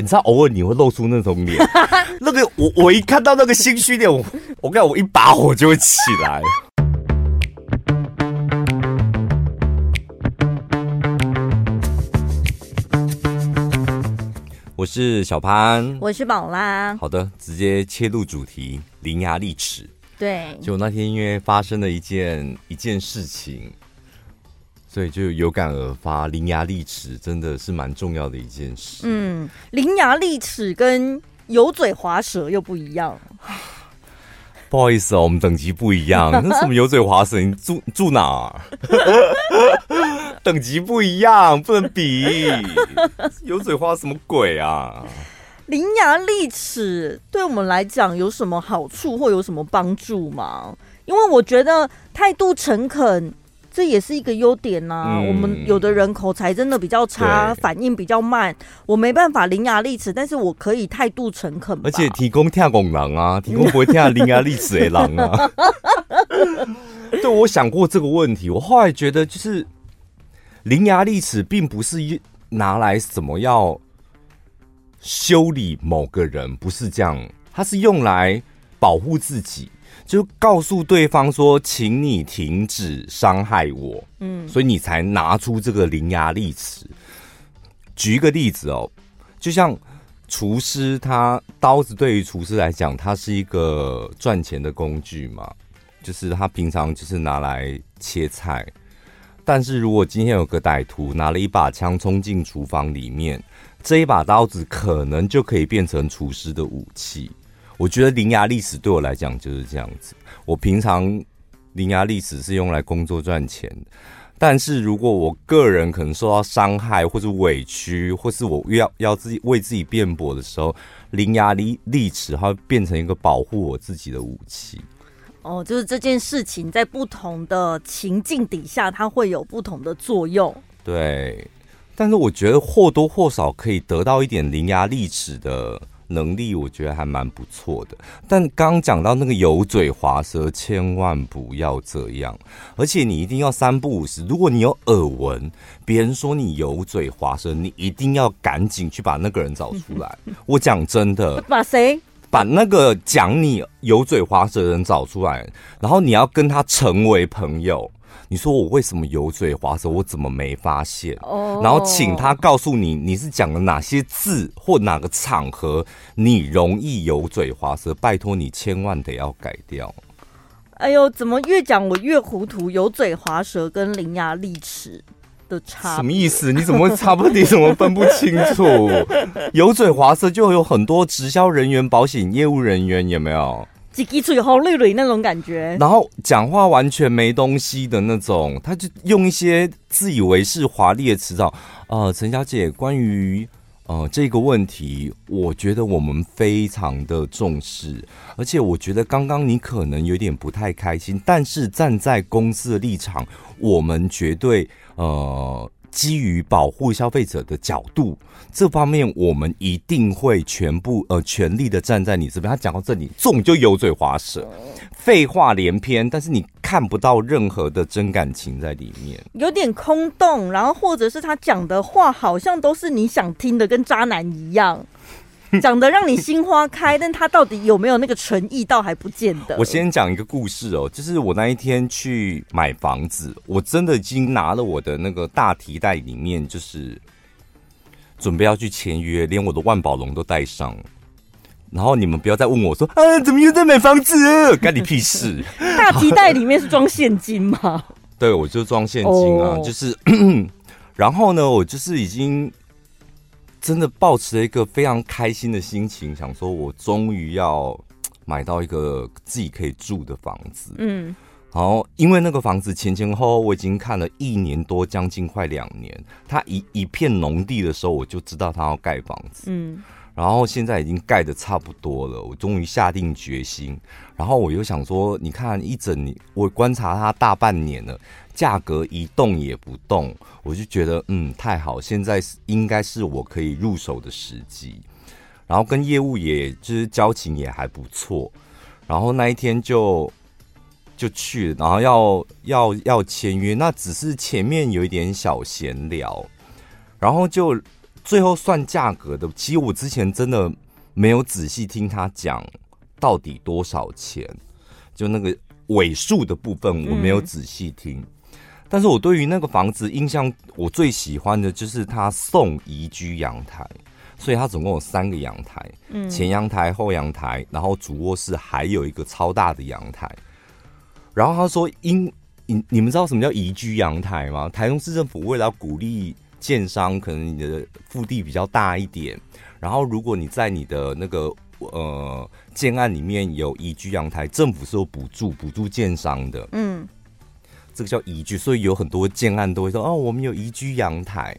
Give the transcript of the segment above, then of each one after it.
你知道，偶尔你会露出那种脸，那个我我一看到那个心虚脸，我我跟我一把火就会起来。我是小潘，我是宝拉。好的，直接切入主题，伶牙俐齿。对，就那天因为发生了一件一件事情。所以就有感而发，伶牙俐齿真的是蛮重要的一件事。嗯，伶牙俐齿跟油嘴滑舌又不一样。不好意思哦，我们等级不一样。那什么油嘴滑舌？你住住哪儿？等级不一样，不能比。油嘴滑什么鬼啊？伶牙俐齿对我们来讲有什么好处或有什么帮助吗？因为我觉得态度诚恳。这也是一个优点呐、啊。嗯、我们有的人口才真的比较差，反应比较慢，我没办法伶牙俐齿，但是我可以态度诚恳。而且提供跳拱狼啊，提供不会跳伶牙俐齿的狼啊。对，我想过这个问题，我后来觉得就是伶牙俐齿并不是一拿来什么要修理某个人，不是这样，它是用来保护自己。就告诉对方说，请你停止伤害我。嗯，所以你才拿出这个伶牙俐齿。举一个例子哦，就像厨师，他刀子对于厨师来讲，它是一个赚钱的工具嘛，就是他平常就是拿来切菜。但是如果今天有个歹徒拿了一把枪冲进厨房里面，这一把刀子可能就可以变成厨师的武器。我觉得伶牙俐齿对我来讲就是这样子。我平常伶牙俐齿是用来工作赚钱，但是如果我个人可能受到伤害或者委屈，或是我要要自己为自己辩驳的时候，伶牙俐俐齿它会变成一个保护我自己的武器。哦，就是这件事情在不同的情境底下，它会有不同的作用。对，但是我觉得或多或少可以得到一点伶牙俐齿的。能力我觉得还蛮不错的，但刚讲到那个油嘴滑舌，千万不要这样，而且你一定要三不五时。如果你有耳闻别人说你油嘴滑舌，你一定要赶紧去把那个人找出来。我讲真的，把谁？把那个讲你油嘴滑舌的人找出来，然后你要跟他成为朋友。你说我为什么油嘴滑舌？我怎么没发现？Oh. 然后请他告诉你，你是讲了哪些字或哪个场合你容易油嘴滑舌？拜托你千万得要改掉。哎呦，怎么越讲我越糊涂？油嘴滑舌跟伶牙俐齿的差什么意思？你怎么会差不多？你怎么分不清楚？油嘴滑舌就有很多直销人员、保险业务人员，有没有？叽叽嘴好累累那种感觉，然后讲话完全没东西的那种，他就用一些自以为是华丽的词藻。呃，陈小姐，关于呃这个问题，我觉得我们非常的重视，而且我觉得刚刚你可能有点不太开心，但是站在公司的立场，我们绝对呃。基于保护消费者的角度，这方面我们一定会全部呃全力的站在你这边。他讲到这里，总就油嘴滑舌，废话连篇，但是你看不到任何的真感情在里面，有点空洞。然后或者是他讲的话，好像都是你想听的，跟渣男一样。讲得让你心花开，但他到底有没有那个诚意，倒还不见得。我先讲一个故事哦，就是我那一天去买房子，我真的已经拿了我的那个大提袋，里面就是准备要去签约，连我的万宝龙都带上。然后你们不要再问我说啊，怎么又在买房子？干你屁事！大提袋里面是装现金吗？对，我就装现金啊，就是。然后呢，我就是已经。真的抱持了一个非常开心的心情，想说我终于要买到一个自己可以住的房子。嗯，然后因为那个房子前前后后我已经看了一年多，将近快两年。它一一片农地的时候，我就知道它要盖房子。嗯，然后现在已经盖的差不多了，我终于下定决心。然后我又想说，你看一整年，我观察它大半年了。价格一动也不动，我就觉得嗯，太好，现在应该是我可以入手的时机。然后跟业务也就是交情也还不错，然后那一天就就去，然后要要要签约，那只是前面有一点小闲聊，然后就最后算价格的，其实我之前真的没有仔细听他讲到底多少钱，就那个尾数的部分我没有仔细听。嗯、但是我对于那个房子印象，我最喜欢的就是他送宜居阳台，所以他总共有三个阳台，嗯，前阳台、后阳台，然后主卧室还有一个超大的阳台。然后他说：“因你你们知道什么叫宜居阳台吗？台中市政府为了要鼓励。”建商可能你的腹地比较大一点，然后如果你在你的那个呃建案里面有宜居阳台，政府是有补助补助建商的，嗯，这个叫宜居，所以有很多建案都会说哦，我们有宜居阳台。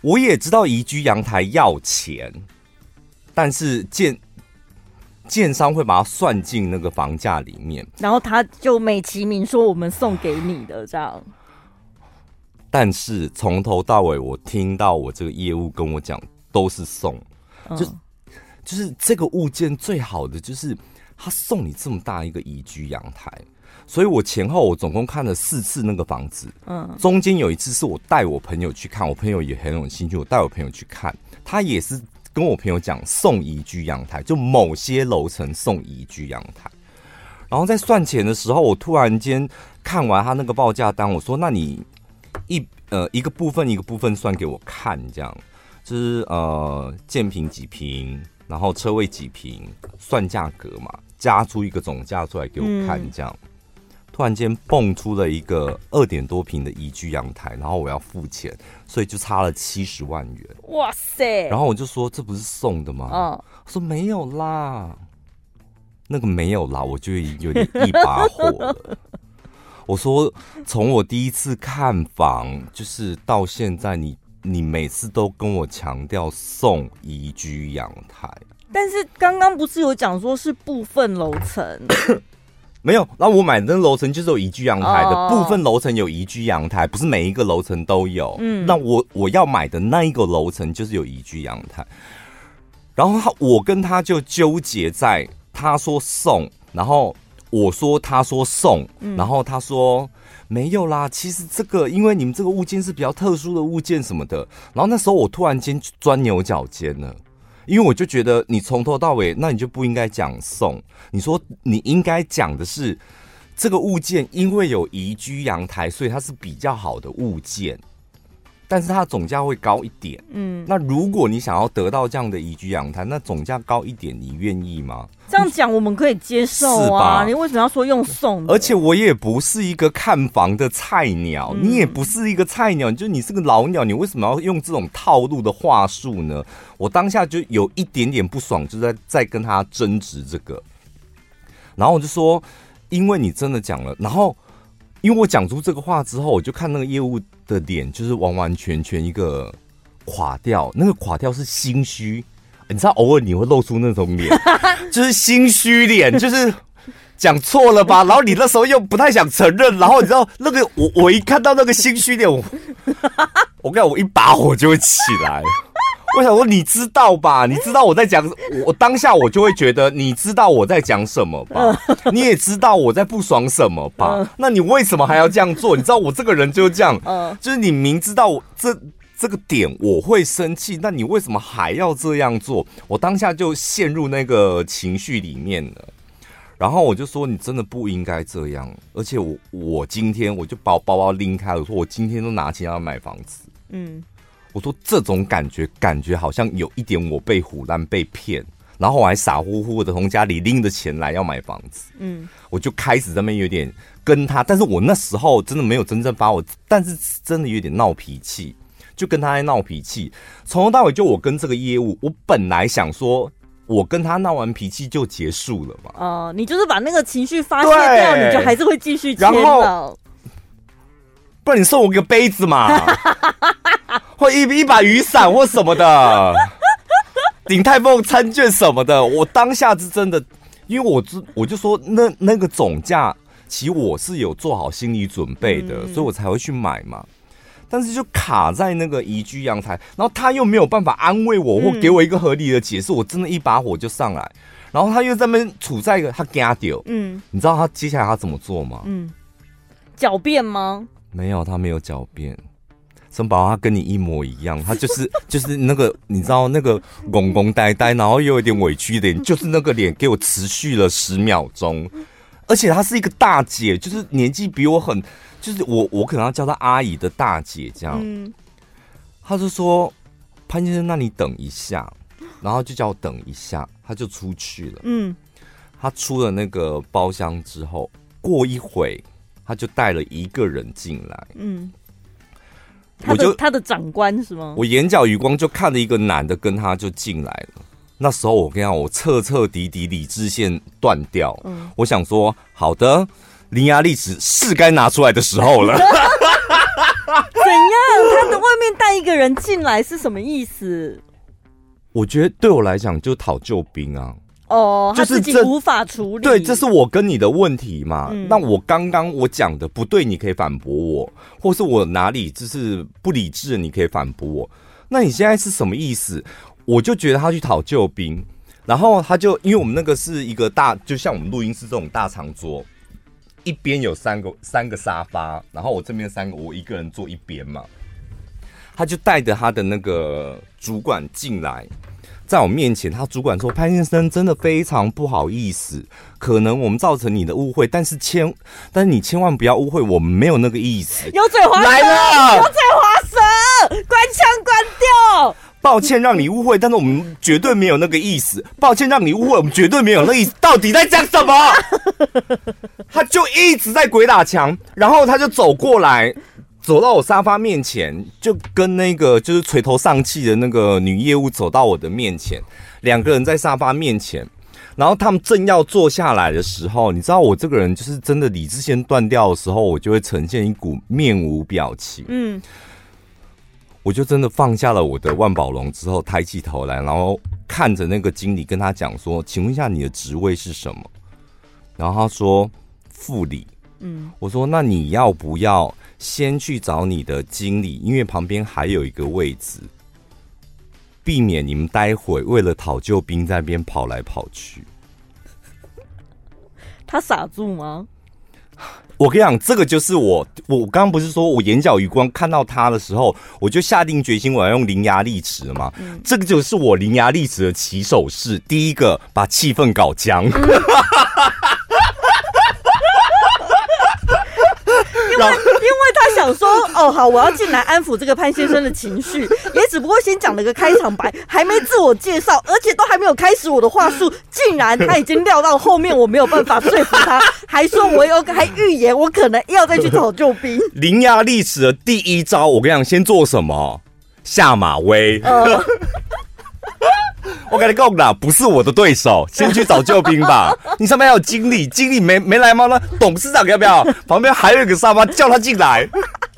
我也知道宜居阳台要钱，但是建建商会把它算进那个房价里面，然后他就美其名说我们送给你的这样。但是从头到尾，我听到我这个业务跟我讲都是送，就就是这个物件最好的就是他送你这么大一个宜居阳台，所以我前后我总共看了四次那个房子，嗯，中间有一次是我带我朋友去看，我朋友也很有兴趣，我带我朋友去看，他也是跟我朋友讲送宜居阳台，就某些楼层送宜居阳台，然后在算钱的时候，我突然间看完他那个报价单，我说那你。一呃一个部分一个部分算给我看，这样就是呃建平几平，然后车位几平，算价格嘛，加出一个总价出来给我看，这样。嗯、突然间蹦出了一个二点多平的宜居阳台，然后我要付钱，所以就差了七十万元。哇塞！然后我就说这不是送的吗？嗯，说没有啦，那个没有啦，我就有点一把火了。我说，从我第一次看房，就是到现在你，你你每次都跟我强调送宜居阳台，但是刚刚不是有讲说是部分楼层，没有，那我买的那楼层就是有宜居阳台的，oh. 部分楼层有宜居阳台，不是每一个楼层都有。嗯，那我我要买的那一个楼层就是有宜居阳台，然后他我跟他就纠结在他说送，然后。我说，他说送，然后他说没有啦。其实这个，因为你们这个物件是比较特殊的物件什么的。然后那时候我突然间钻牛角尖了，因为我就觉得你从头到尾，那你就不应该讲送。你说你应该讲的是这个物件，因为有宜居阳台，所以它是比较好的物件。但是它总价会高一点，嗯，那如果你想要得到这样的宜居阳台，那总价高一点，你愿意吗？这样讲我们可以接受啊，是吧？你为什么要说用送？而且我也不是一个看房的菜鸟，嗯、你也不是一个菜鸟，就你是个老鸟，你为什么要用这种套路的话术呢？我当下就有一点点不爽，就在在跟他争执这个，然后我就说，因为你真的讲了，然后。因为我讲出这个话之后，我就看那个业务的脸，就是完完全全一个垮掉。那个垮掉是心虚，你知道，偶尔你会露出那种脸，就是心虚脸，就是讲错了吧？然后你那时候又不太想承认，然后你知道那个我我一看到那个心虚脸，我我跟你讲，我一把火就会起来。我想说，你知道吧？你知道我在讲，我当下我就会觉得，你知道我在讲什么吧？你也知道我在不爽什么吧？那你为什么还要这样做？你知道我这个人就是这样，就是你明知道我这这个点我会生气，那你为什么还要这样做？我当下就陷入那个情绪里面了，然后我就说，你真的不应该这样，而且我我今天我就把我包包拎开了，我说我今天都拿钱要买房子，嗯。我说这种感觉，感觉好像有一点我被唬烂、被骗，然后我还傻乎乎的从家里拎着钱来要买房子。嗯，我就开始在那边有点跟他，但是我那时候真的没有真正发我，但是真的有点闹脾气，就跟他在闹脾气。从头到尾就我跟这个业务，我本来想说，我跟他闹完脾气就结束了嘛。哦，你就是把那个情绪发泄掉，你就还是会继续签。然后，不然你送我个杯子嘛。或一一把雨伞或什么的，鼎泰丰餐券什么的，我当下是真的，因为我知我就说那那个总价，其实我是有做好心理准备的，所以我才会去买嘛。但是就卡在那个宜居阳台，然后他又没有办法安慰我或给我一个合理的解释，我真的一把火就上来。然后他又在那边处在一个他惊掉，嗯，你知道他接下来他怎么做吗？嗯，狡辩吗？没有，他没有狡辩。森宝他跟你一模一样，他就是 就是那个你知道那个懵懵呆呆，然后又有点委屈的脸，就是那个脸给我持续了十秒钟，而且她是一个大姐，就是年纪比我很，就是我我可能要叫她阿姨的大姐这样。嗯，他就说潘先生，那你等一下，然后就叫我等一下，他就出去了。嗯，他出了那个包厢之后，过一会他就带了一个人进来。嗯。我就他的长官是吗？我眼角余光就看了一个男的跟他就进来了。那时候我跟你讲，我彻彻底底理智线断掉。嗯，我想说，好的，伶牙俐齿是该拿出来的时候了。怎样？他的外面带一个人进来是什么意思？我觉得对我来讲就讨救兵啊。哦，他自己无法处理。对，这是我跟你的问题嘛？嗯、那我刚刚我讲的不对，你可以反驳我，或是我哪里就是不理智，你可以反驳我。那你现在是什么意思？我就觉得他去讨救兵，然后他就因为我们那个是一个大，就像我们录音室这种大长桌，一边有三个三个沙发，然后我这边三个，我一个人坐一边嘛。他就带着他的那个主管进来。在我面前，他主管说：“潘先生，真的非常不好意思，可能我们造成你的误会，但是千，但是你千万不要误会，我们没有那个意思。”油嘴滑舌，来了，油嘴滑舌，关枪关掉。抱歉让你误会，但是我们绝对没有那个意思。抱歉让你误会，我们绝对没有那个意思。到底在讲什么？他就一直在鬼打墙，然后他就走过来。走到我沙发面前，就跟那个就是垂头丧气的那个女业务走到我的面前，两个人在沙发面前，然后他们正要坐下来的时候，你知道我这个人就是真的理智线断掉的时候，我就会呈现一股面无表情。嗯，我就真的放下了我的万宝龙之后，抬起头来，然后看着那个经理跟他讲说：“请问一下你的职位是什么？”然后他说：“副理。”嗯，我说：“那你要不要？”先去找你的经理，因为旁边还有一个位置，避免你们待会为了讨救兵在那边跑来跑去。他傻住吗？我跟你讲，这个就是我，我刚刚不是说我眼角余光看到他的时候，我就下定决心我要用伶牙俐齿了吗？嗯、这个就是我伶牙俐齿的起手式。第一个，把气氛搞僵。嗯 因为，因为他想说，哦，好，我要进来安抚这个潘先生的情绪，也只不过先讲了个开场白，还没自我介绍，而且都还没有开始我的话术，竟然他已经料到后面我没有办法说服他，还说我有还预言我可能要再去找救兵。伶牙俐齿的第一招，我跟你讲，先做什么？下马威。呃 我跟你讲啦，不是我的对手，先去找救兵吧。你上面还有经理，经理没没来吗？那董事长要不要？旁边还有一个沙发，叫他进来。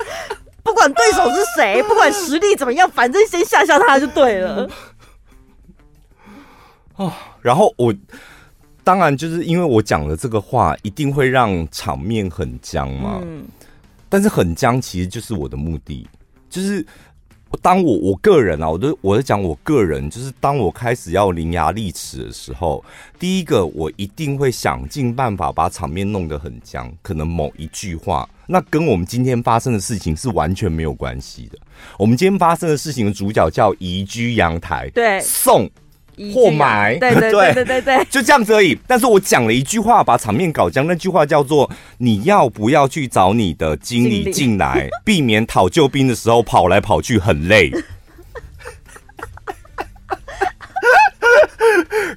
不管对手是谁，不管实力怎么样，反正先吓吓他就对了。哦，然后我当然就是因为我讲了这个话，一定会让场面很僵嘛。嗯。但是很僵，其实就是我的目的，就是。当我我个人啊，我都我在讲我个人，就是当我开始要伶牙俐齿的时候，第一个我一定会想尽办法把场面弄得很僵，可能某一句话，那跟我们今天发生的事情是完全没有关系的。我们今天发生的事情的主角叫移居阳台，对，送。或买，对对 对对对对，就这样子而已。但是我讲了一句话，把场面搞僵。那句话叫做：你要不要去找你的经理进来，避免讨救兵的时候跑来跑去很累。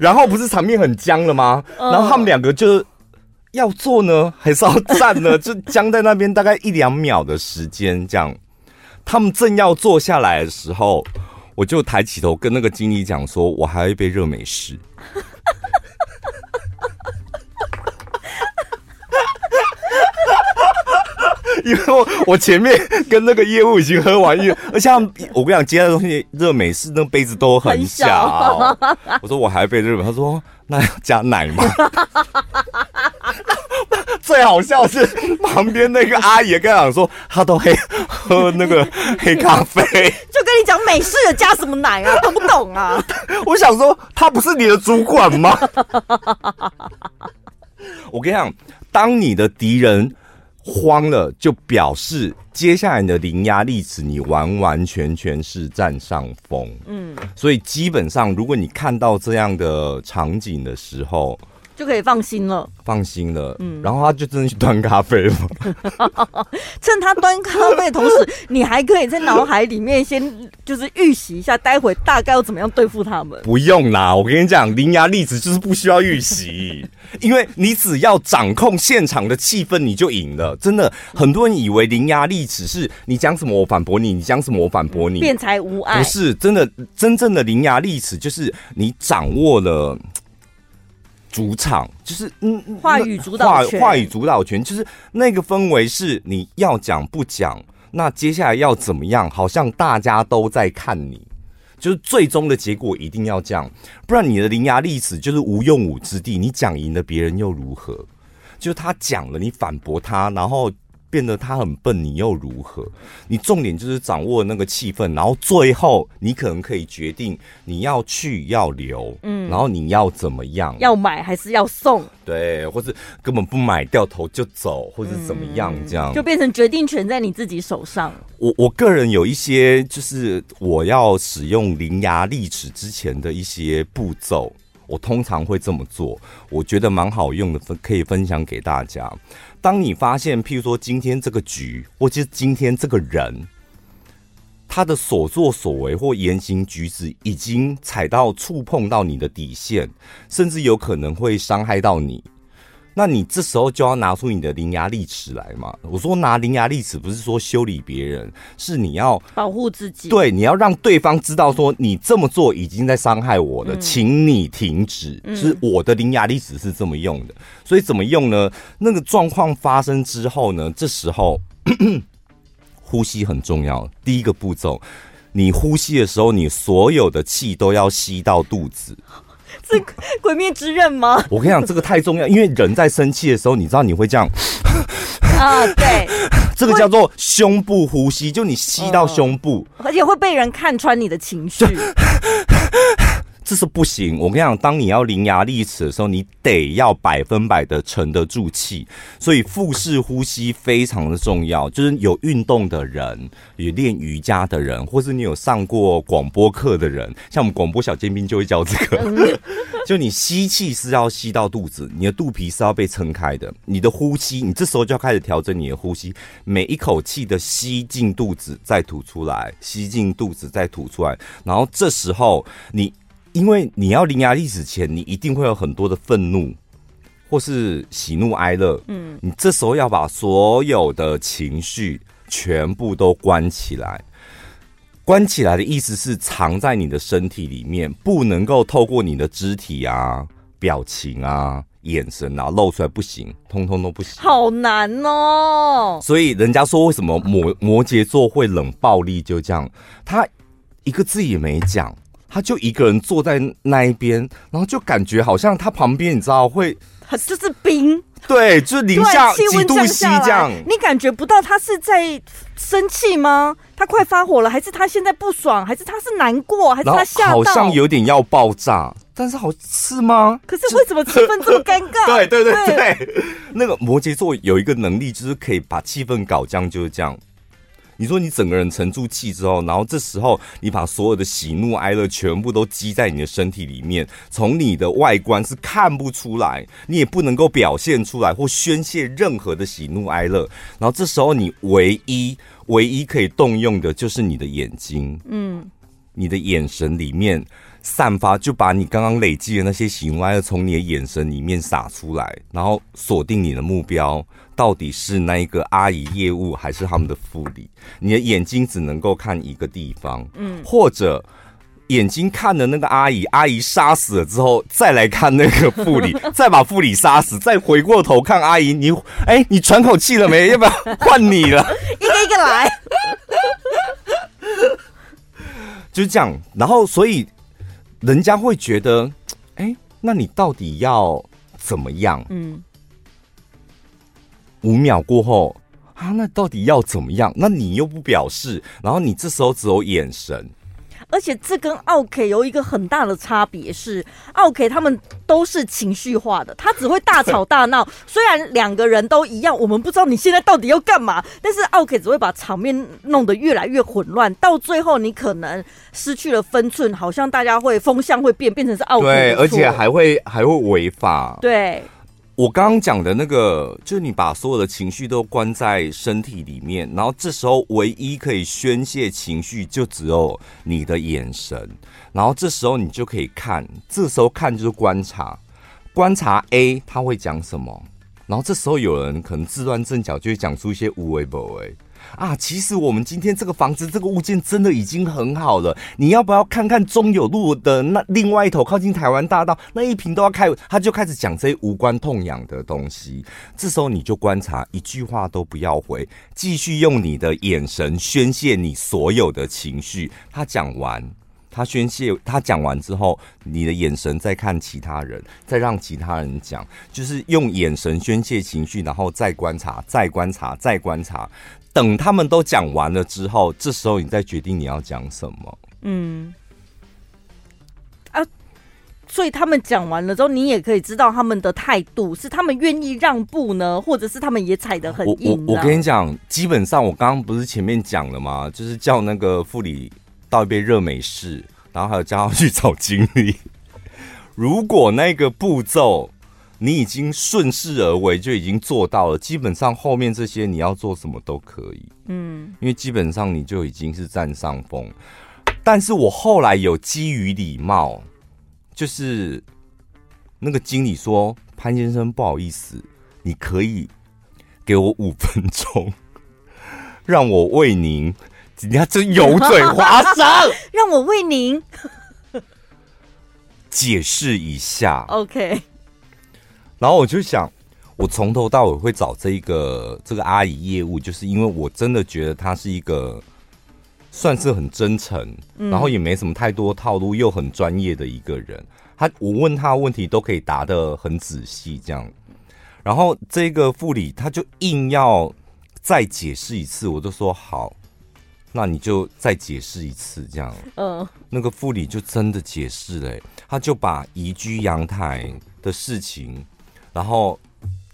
然后不是场面很僵了吗？然后他们两个就要坐呢，还是要站呢？就僵在那边大概一两秒的时间，这样。他们正要坐下来的时候。我就抬起头跟那个经理讲说，我还要一杯热美式，因为我我前面跟那个业务已经喝完，一而且我跟你讲，接下来东西热美式那杯子都很小，我说我还有一杯热美，他说那要加奶吗？最好笑是 旁边那个阿姨跟他讲说，他都黑喝 那个黑咖啡，就跟你讲美式的加什么奶啊，懂不懂啊？我想说，他不是你的主管吗？我跟你讲，当你的敌人慌了，就表示接下来你的伶牙俐齿，你完完全全是占上风。嗯，所以基本上，如果你看到这样的场景的时候，就可以放心了，放心了。嗯，然后他就真的去端咖啡了。趁他端咖啡的同时，你还可以在脑海里面先就是预习一下，待会大概要怎么样对付他们。不用啦，我跟你讲，伶牙俐齿就是不需要预习，因为你只要掌控现场的气氛，你就赢了。真的，很多人以为伶牙俐齿是你讲什么我反驳你，你讲什么我反驳你，辩才无碍。不是真的，真正的伶牙俐齿就是你掌握了。主场就是嗯，话语主导权，话话语主导权就是那个氛围是你要讲不讲，那接下来要怎么样？好像大家都在看你，就是最终的结果一定要这样，不然你的伶牙俐齿就是无用武之地。你讲赢了别人又如何？就是他讲了，你反驳他，然后。变得他很笨，你又如何？你重点就是掌握那个气氛，然后最后你可能可以决定你要去要留，嗯，然后你要怎么样？要买还是要送？对，或是根本不买，掉头就走，或者怎么样？这样、嗯、就变成决定权在你自己手上。我我个人有一些，就是我要使用伶牙俐齿之前的一些步骤，我通常会这么做，我觉得蛮好用的，分可以分享给大家。当你发现，譬如说今天这个局，或者今天这个人，他的所作所为或言行举止已经踩到、触碰到你的底线，甚至有可能会伤害到你。那你这时候就要拿出你的伶牙俐齿来嘛。我说拿伶牙俐齿不是说修理别人，是你要保护自己。对，你要让对方知道说你这么做已经在伤害我了，嗯、请你停止。是我的伶牙俐齿是这么用的，所以怎么用呢？那个状况发生之后呢，这时候 呼吸很重要。第一个步骤，你呼吸的时候，你所有的气都要吸到肚子。是鬼灭之刃吗？我跟你讲，这个太重要，因为人在生气的时候，你知道你会这样啊？对，这个叫做胸部呼吸，就你吸到胸部，而且会被人看穿你的情绪。这是不行，我跟你讲，当你要伶牙俐齿的时候，你得要百分百的沉得住气，所以腹式呼吸非常的重要。就是有运动的人，有练瑜伽的人，或是你有上过广播课的人，像我们广播小尖兵就会教这个。就你吸气是要吸到肚子，你的肚皮是要被撑开的。你的呼吸，你这时候就要开始调整你的呼吸，每一口气的吸进肚子再吐出来，吸进肚子再吐出来，然后这时候你。因为你要伶牙俐齿前，你一定会有很多的愤怒，或是喜怒哀乐。嗯，你这时候要把所有的情绪全部都关起来。关起来的意思是藏在你的身体里面，不能够透过你的肢体啊、表情啊、眼神啊露出来，不行，通通都不行。好难哦。所以人家说为什么摩摩羯座会冷暴力，就这样，他一个字也没讲。他就一个人坐在那一边，然后就感觉好像他旁边，你知道会，就是冰，对，就是零下几度 C 这样，你感觉不到他是在生气吗？他快发火了，还是他现在不爽，还是他是难过，还是他吓到？好像有点要爆炸，但是好是吗？可是为什么气氛这么尴尬？对对对对，对，那个摩羯座有一个能力，就是可以把气氛搞僵，就是这样。你说你整个人沉住气之后，然后这时候你把所有的喜怒哀乐全部都积在你的身体里面，从你的外观是看不出来，你也不能够表现出来或宣泄任何的喜怒哀乐。然后这时候你唯一唯一可以动用的就是你的眼睛，嗯，你的眼神里面。散发，就把你刚刚累积的那些喜怒哀乐从你的眼神里面洒出来，然后锁定你的目标，到底是那一个阿姨业务还是他们的副理？你的眼睛只能够看一个地方，嗯，或者眼睛看的那个阿姨，阿姨杀死了之后，再来看那个副理，再把副理杀死，再回过头看阿姨，你哎，你喘口气了没？要不要换你了？一个一个来，就是这样。然后所以。人家会觉得，哎、欸，那你到底要怎么样？嗯，五秒过后啊，那到底要怎么样？那你又不表示，然后你这时候只有眼神，而且这跟奥 K 有一个很大的差别是，奥 K 他们都是情绪化的，他只会大吵大闹。虽然两个人都一样，我们不知道你现在到底要干嘛，但是奥 K 只会把场面弄得越来越混乱，到最后你可能失去了分寸，好像大家会风向会变，变成是奥 K 对，而且还会还会违法。对。我刚刚讲的那个，就是你把所有的情绪都关在身体里面，然后这时候唯一可以宣泄情绪，就只有你的眼神。然后这时候你就可以看，这时候看就是观察，观察 A 他会讲什么。然后这时候有人可能自乱阵脚，就会讲出一些无谓不为。啊，其实我们今天这个房子这个物件真的已经很好了。你要不要看看中友路的那另外一头，靠近台湾大道那一瓶都要开？他就开始讲这些无关痛痒的东西。这时候你就观察，一句话都不要回，继续用你的眼神宣泄你所有的情绪。他讲完，他宣泄，他讲完之后，你的眼神再看其他人，再让其他人讲，就是用眼神宣泄情绪，然后再观察，再观察，再观察。等他们都讲完了之后，这时候你再决定你要讲什么。嗯，啊，所以他们讲完了之后，你也可以知道他们的态度是他们愿意让步呢，或者是他们也踩得很硬。我我我跟你讲，基本上我刚刚不是前面讲了吗？就是叫那个副理倒一杯热美式，然后还有叫他去找经理。如果那个步骤。你已经顺势而为，就已经做到了。基本上后面这些你要做什么都可以，嗯，因为基本上你就已经是占上风。但是我后来有基于礼貌，就是那个经理说：“潘先生，不好意思，你可以给我五分钟，让我为您，人家真油嘴滑舌，让我为您解释一下。” OK。然后我就想，我从头到尾会找这一个这个阿姨业务，就是因为我真的觉得她是一个算是很真诚，然后也没什么太多套路，又很专业的一个人。她我问她问题都可以答的很仔细，这样。然后这个副理他就硬要再解释一次，我就说好，那你就再解释一次，这样。嗯，那个副理就真的解释了，他就把移居阳台的事情。然后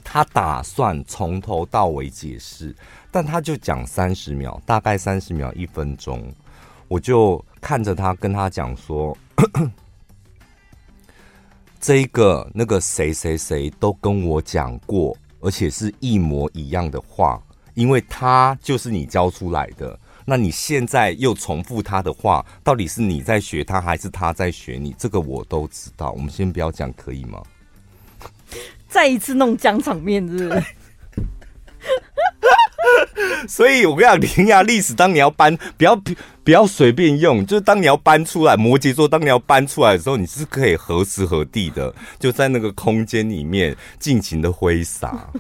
他打算从头到尾解释，但他就讲三十秒，大概三十秒一分钟，我就看着他跟他讲说，这个那个谁谁谁都跟我讲过，而且是一模一样的话，因为他就是你教出来的，那你现在又重复他的话，到底是你在学他还是他在学你？这个我都知道，我们先不要讲，可以吗？再一次弄僵场面，是不是？所以我跟你讲，伶牙俐齿，当你要搬，不要不要随便用。就是当你要搬出来，摩羯座，当你要搬出来的时候，你是可以何时何地的，就在那个空间里面尽情的挥洒。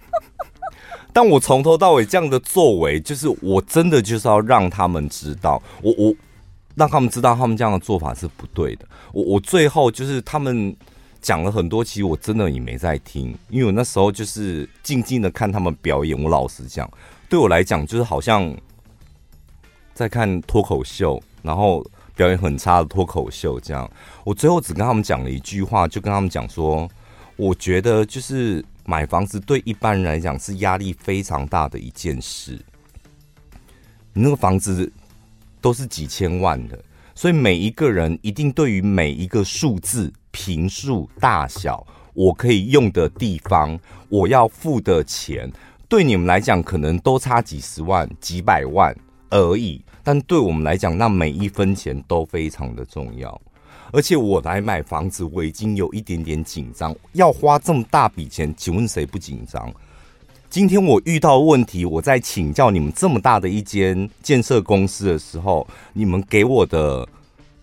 但我从头到尾这样的作为，就是我真的就是要让他们知道，我我让他们知道，他们这样的做法是不对的。我我最后就是他们。讲了很多，其实我真的也没在听，因为我那时候就是静静的看他们表演。我老实讲，对我来讲就是好像在看脱口秀，然后表演很差的脱口秀这样。我最后只跟他们讲了一句话，就跟他们讲说，我觉得就是买房子对一般人来讲是压力非常大的一件事。你那个房子都是几千万的，所以每一个人一定对于每一个数字。平数大小，我可以用的地方，我要付的钱，对你们来讲可能都差几十万、几百万而已，但对我们来讲，那每一分钱都非常的重要。而且我来买房子，我已经有一点点紧张，要花这么大笔钱，请问谁不紧张？今天我遇到问题，我在请教你们这么大的一间建设公司的时候，你们给我的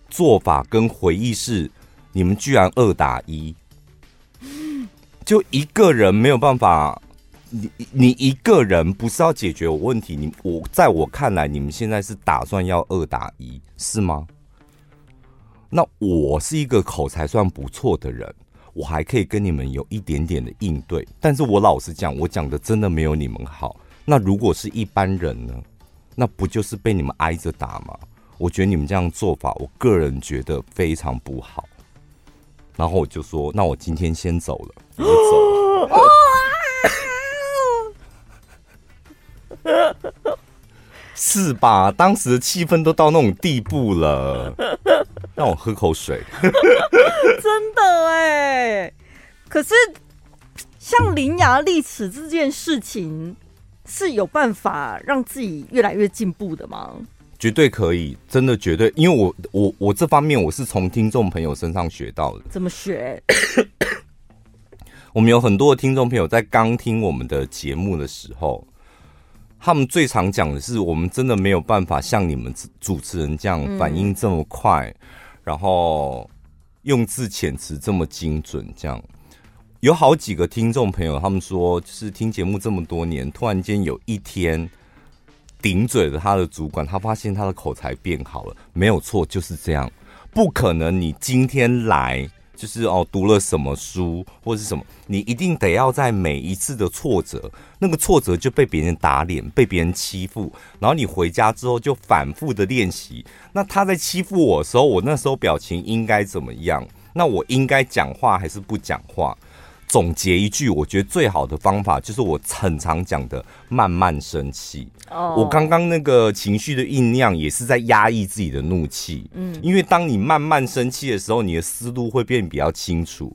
做法跟回忆是。你们居然二打一，就一个人没有办法，你你一个人不是要解决我问题，你我在我看来，你们现在是打算要二打一，是吗？那我是一个口才算不错的人，我还可以跟你们有一点点的应对，但是我老实讲，我讲的真的没有你们好。那如果是一般人呢？那不就是被你们挨着打吗？我觉得你们这样做法，我个人觉得非常不好。然后我就说，那我今天先走了，我走了。是吧？当时的气氛都到那种地步了，让我喝口水。真的哎，可是像伶牙俐齿这件事情，是有办法让自己越来越进步的吗？绝对可以，真的绝对，因为我我我这方面我是从听众朋友身上学到的。怎么学？我们有很多的听众朋友在刚听我们的节目的时候。他们最常讲的是，我们真的没有办法像你们主持人这样反应这么快，然后用字遣词这么精准。这样有好几个听众朋友，他们说，就是听节目这么多年，突然间有一天顶嘴的他的主管，他发现他的口才变好了。没有错，就是这样，不可能。你今天来。就是哦，读了什么书或者是什么，你一定得要在每一次的挫折，那个挫折就被别人打脸，被别人欺负，然后你回家之后就反复的练习。那他在欺负我的时候，我那时候表情应该怎么样？那我应该讲话还是不讲话？总结一句，我觉得最好的方法就是我很常讲的慢慢生气。哦，我刚刚那个情绪的酝酿也是在压抑自己的怒气。嗯，因为当你慢慢生气的时候，你的思路会变比较清楚，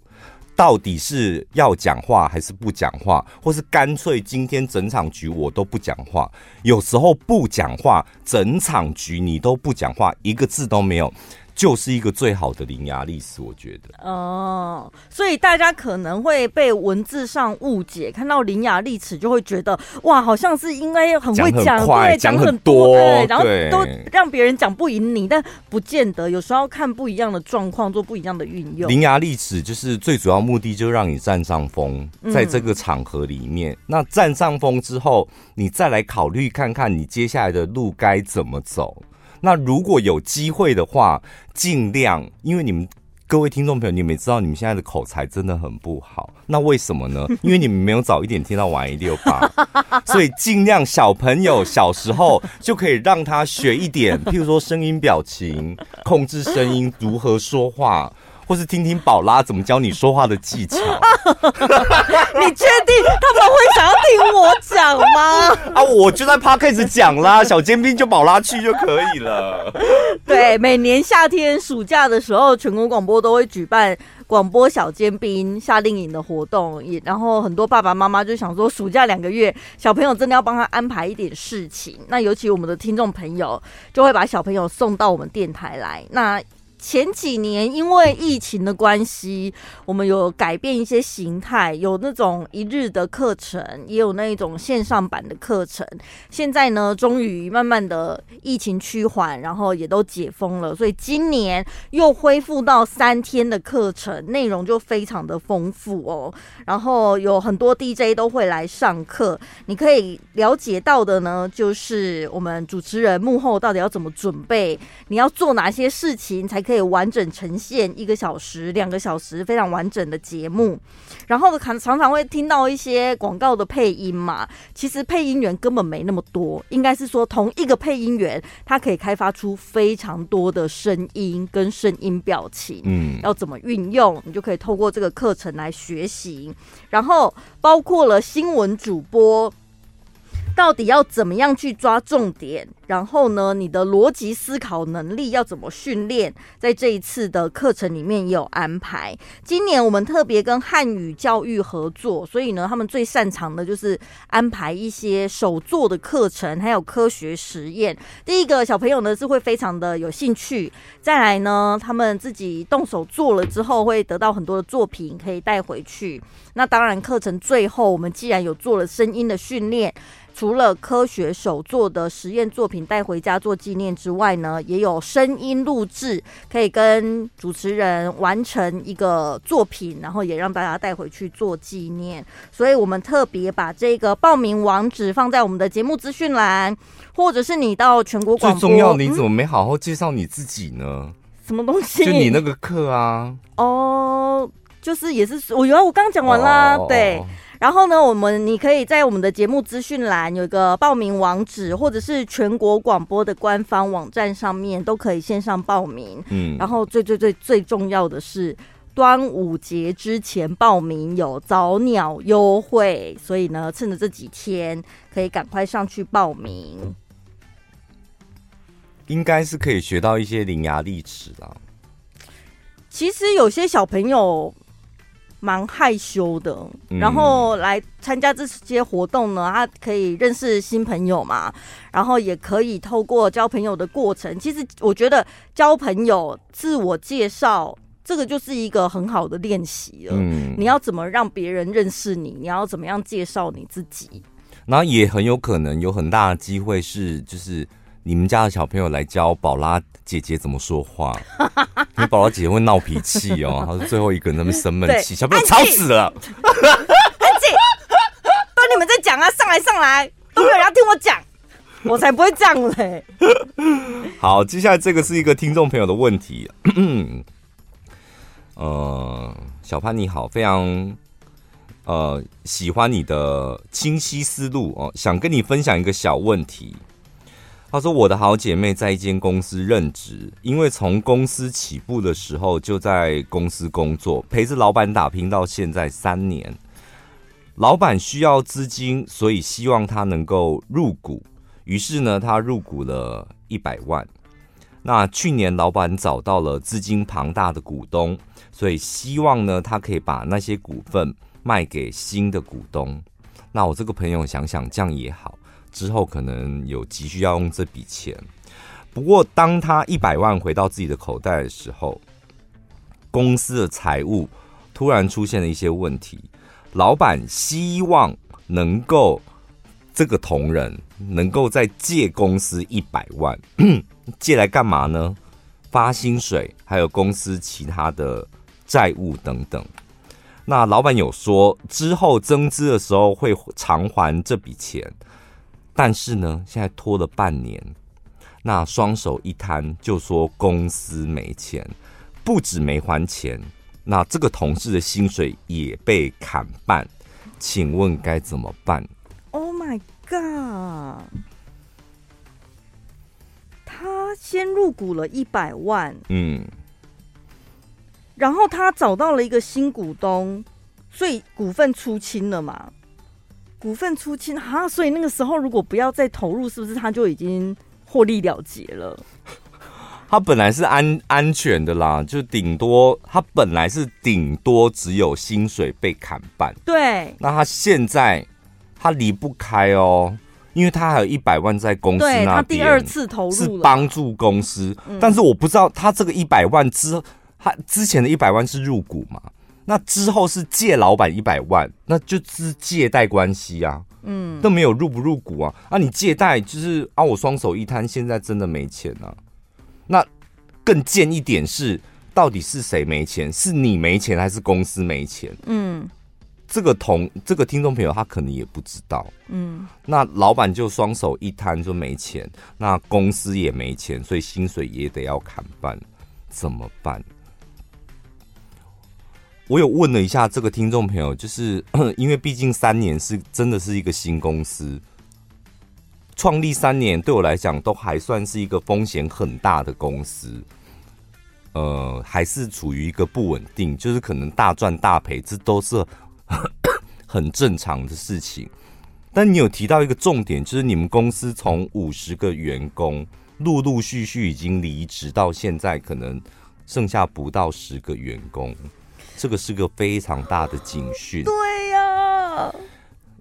到底是要讲话还是不讲话，或是干脆今天整场局我都不讲话。有时候不讲话，整场局你都不讲话，一个字都没有。就是一个最好的伶牙俐齿，我觉得。哦，所以大家可能会被文字上误解，看到伶牙俐齿就会觉得哇，好像是应该很会讲，对，讲很多，对，然后都让别人讲不赢你，但不见得。有时候看不一样的状况，做不一样的运用。伶牙俐齿就是最主要目的，就让你占上风，在这个场合里面。嗯、那占上风之后，你再来考虑看看你接下来的路该怎么走。那如果有机会的话，尽量，因为你们各位听众朋友，你们也知道你们现在的口才真的很不好。那为什么呢？因为你们没有早一点听到晚一六八，所以尽量小朋友小时候就可以让他学一点，譬如说声音表情、控制声音、如何说话。或是听听宝拉怎么教你说话的技巧？你确定他们会想要听我讲吗？啊，我就在 Podcast 讲啦，小尖兵就宝拉去就可以了。对，每年夏天暑假的时候，全国广播都会举办广播小尖兵夏令营的活动，也然后很多爸爸妈妈就想说，暑假两个月，小朋友真的要帮他安排一点事情。那尤其我们的听众朋友，就会把小朋友送到我们电台来。那前几年因为疫情的关系，我们有改变一些形态，有那种一日的课程，也有那一种线上版的课程。现在呢，终于慢慢的疫情趋缓，然后也都解封了，所以今年又恢复到三天的课程，内容就非常的丰富哦。然后有很多 DJ 都会来上课，你可以了解到的呢，就是我们主持人幕后到底要怎么准备，你要做哪些事情才可以。可以完整呈现一个小时、两个小时非常完整的节目，然后常常常会听到一些广告的配音嘛。其实配音员根本没那么多，应该是说同一个配音员，他可以开发出非常多的声音跟声音表情。嗯，要怎么运用，你就可以透过这个课程来学习。然后包括了新闻主播。到底要怎么样去抓重点？然后呢，你的逻辑思考能力要怎么训练？在这一次的课程里面也有安排。今年我们特别跟汉语教育合作，所以呢，他们最擅长的就是安排一些手作的课程，还有科学实验。第一个小朋友呢是会非常的有兴趣，再来呢，他们自己动手做了之后，会得到很多的作品可以带回去。那当然，课程最后我们既然有做了声音的训练。除了科学手作的实验作品带回家做纪念之外呢，也有声音录制，可以跟主持人完成一个作品，然后也让大家带回去做纪念。所以我们特别把这个报名网址放在我们的节目资讯栏，或者是你到全国广播。最重要，你怎么没好好介绍你自己呢？嗯？什么东西？就你那个课啊？哦，就是也是我原来我刚刚讲完啦，哦、对。然后呢，我们你可以在我们的节目资讯栏有一个报名网址，或者是全国广播的官方网站上面都可以线上报名。嗯，然后最最最最重要的是，端午节之前报名有早鸟优惠，所以呢，趁着这几天可以赶快上去报名。应该是可以学到一些伶牙俐齿啦。其实有些小朋友蛮害羞的，然后来参加这些活动呢，他可以认识新朋友嘛，然后也可以透过交朋友的过程。其实我觉得交朋友、自我介绍，这个就是一个很好的练习了。嗯，你要怎么让别人认识你？你要怎么样介绍你自己？然后也很有可能有很大的机会是，就是。你们家的小朋友来教宝拉姐姐怎么说话，因为宝拉姐姐会闹脾气哦，她是最后一个人在那边生闷气，小朋友吵死了。安静，都你们在讲啊，上来上来，都没有人要听我讲，我才不会这样嘞。好，接下来这个是一个听众朋友的问题。呃，小潘你好，非常呃喜欢你的清晰思路哦，想跟你分享一个小问题。他说：“我的好姐妹在一间公司任职，因为从公司起步的时候就在公司工作，陪着老板打拼到现在三年。老板需要资金，所以希望他能够入股。于是呢，他入股了一百万。那去年老板找到了资金庞大的股东，所以希望呢，他可以把那些股份卖给新的股东。那我这个朋友想想，这样也好。”之后可能有急需要用这笔钱，不过当他一百万回到自己的口袋的时候，公司的财务突然出现了一些问题。老板希望能够这个同仁能够再借公司一百万，借来干嘛呢？发薪水，还有公司其他的债务等等。那老板有说之后增资的时候会偿还这笔钱。但是呢，现在拖了半年，那双手一摊就说公司没钱，不止没还钱，那这个同事的薪水也被砍半，请问该怎么办？Oh my god！他先入股了一百万，嗯，然后他找到了一个新股东，所以股份出清了嘛？股份出清哈，所以那个时候如果不要再投入，是不是他就已经获利了结了？他本来是安安全的啦，就顶多他本来是顶多只有薪水被砍半。对，那他现在他离不开哦，因为他还有一百万在公司那边，他第二次投入是帮助公司，嗯、但是我不知道他这个一百万之他之前的一百万是入股嘛？那之后是借老板一百万，那就是借贷关系啊，嗯，都没有入不入股啊。啊，你借贷就是啊，我双手一摊，现在真的没钱啊。那更贱一点是，到底是谁没钱？是你没钱，还是公司没钱？嗯，这个同这个听众朋友他可能也不知道，嗯。那老板就双手一摊说没钱，那公司也没钱，所以薪水也得要砍半，怎么办？我有问了一下这个听众朋友，就是 因为毕竟三年是真的是一个新公司，创立三年对我来讲都还算是一个风险很大的公司，呃，还是处于一个不稳定，就是可能大赚大赔，这都是 很正常的事情。但你有提到一个重点，就是你们公司从五十个员工陆陆续续已经离职，到现在可能剩下不到十个员工。这个是个非常大的警讯。对呀，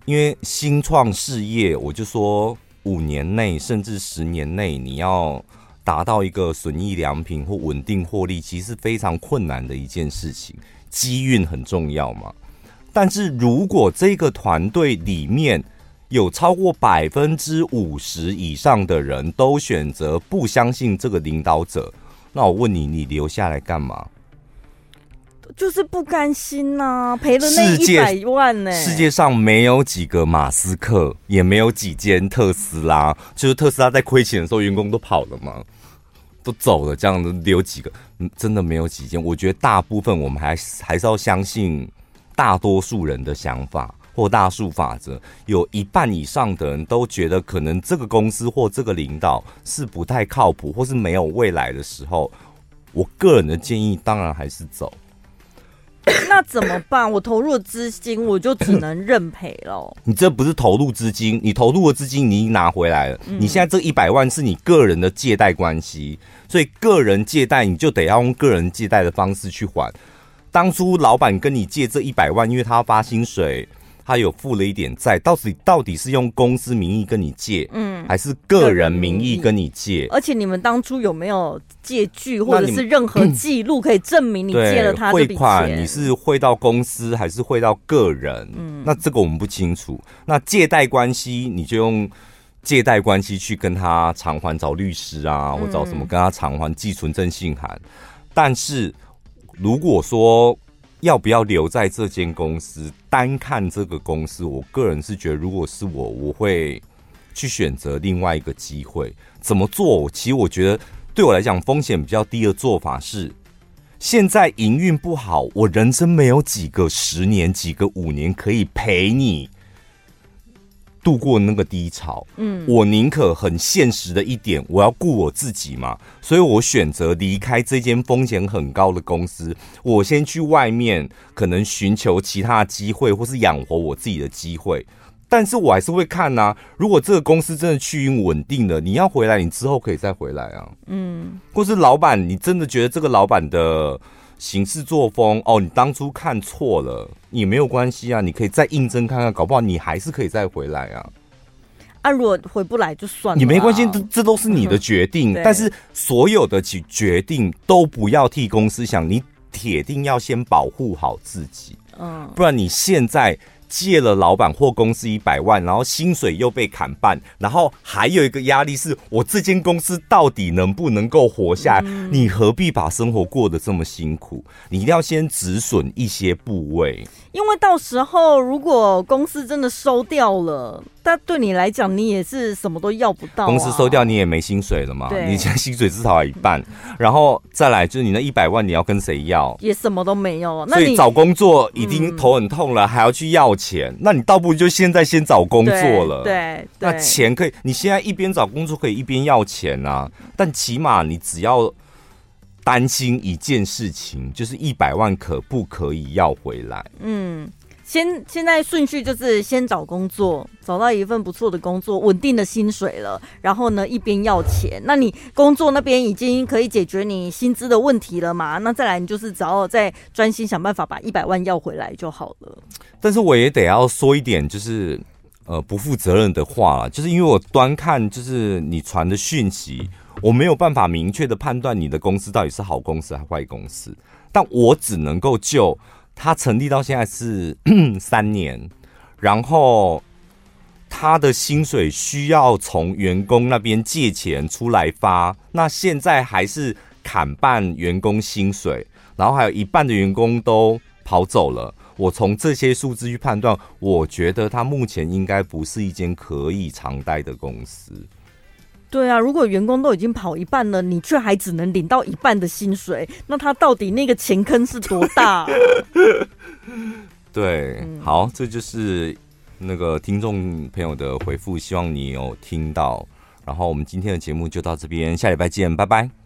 因为新创事业，我就说五年内甚至十年内，你要达到一个损益良平或稳定获利，其实是非常困难的一件事情。机运很重要嘛。但是如果这个团队里面有超过百分之五十以上的人都选择不相信这个领导者，那我问你，你留下来干嘛？就是不甘心呐、啊，赔了那一百万呢、欸。世界上没有几个马斯克，也没有几间特斯拉。就是特斯拉在亏钱的时候，员工都跑了嘛，都走了，这样子留几个，真的没有几间。我觉得大部分我们还还是要相信大多数人的想法，或大数法则，有一半以上的人都觉得可能这个公司或这个领导是不太靠谱，或是没有未来的时候，我个人的建议当然还是走。那怎么办？我投入的资金，我就只能认赔了。你这不是投入资金，你投入的资金你已经拿回来了。嗯、你现在这一百万是你个人的借贷关系，所以个人借贷你就得要用个人借贷的方式去还。当初老板跟你借这一百万，因为他要发薪水。他有付了一点债，到底到底是用公司名义跟你借，嗯，还是个人名义跟你借？而且你们当初有没有借据，或者是任何记录可以证明你借了他？汇款你是汇到公司还是汇到个人？嗯，那这个我们不清楚。那借贷关系你就用借贷关系去跟他偿还，找律师啊，或找什么跟他偿还，寄存征信函。但是如果说，要不要留在这间公司？单看这个公司，我个人是觉得，如果是我，我会去选择另外一个机会。怎么做？其实我觉得，对我来讲，风险比较低的做法是：现在营运不好，我人生没有几个十年、几个五年可以陪你。度过那个低潮，嗯，我宁可很现实的一点，我要顾我自己嘛，所以我选择离开这间风险很高的公司，我先去外面可能寻求其他机会，或是养活我自己的机会。但是我还是会看呐，如果这个公司真的趋于稳定了，你要回来，你之后可以再回来啊，嗯，或是老板，你真的觉得这个老板的。行事作风哦，你当初看错了也没有关系啊，你可以再应征看看，搞不好你还是可以再回来啊。啊，如果回不来就算了，你没关系，这这都是你的决定。但是所有的决决定都不要替公司想，你铁定要先保护好自己，嗯，不然你现在。借了老板或公司一百万，然后薪水又被砍半，然后还有一个压力是我这间公司到底能不能够活下来？嗯、你何必把生活过得这么辛苦？你一定要先止损一些部位，因为到时候如果公司真的收掉了。但对你来讲，你也是什么都要不到、啊。公司收掉，你也没薪水了嘛？对，你现在薪水至少还一半，然后再来就是你那一百万，你要跟谁要？也什么都没有。那你所以找工作已经头很痛了，嗯、还要去要钱，那你倒不如就现在先找工作了。对，对，那钱可以，你现在一边找工作可以一边要钱啊。但起码你只要担心一件事情，就是一百万可不可以要回来？嗯。先现在顺序就是先找工作，找到一份不错的工作，稳定的薪水了，然后呢，一边要钱。那你工作那边已经可以解决你薪资的问题了嘛？那再来你就是只要再专心想办法把一百万要回来就好了。但是我也得要说一点，就是呃不负责任的话，就是因为我端看就是你传的讯息，我没有办法明确的判断你的公司到底是好公司还是坏公司，但我只能够就。他成立到现在是 三年，然后他的薪水需要从员工那边借钱出来发，那现在还是砍半员工薪水，然后还有一半的员工都跑走了。我从这些数字去判断，我觉得他目前应该不是一间可以长待的公司。对啊，如果员工都已经跑一半了，你却还只能领到一半的薪水，那他到底那个钱坑是多大啊？对，嗯、好，这就是那个听众朋友的回复，希望你有听到。然后我们今天的节目就到这边，下礼拜见，拜拜。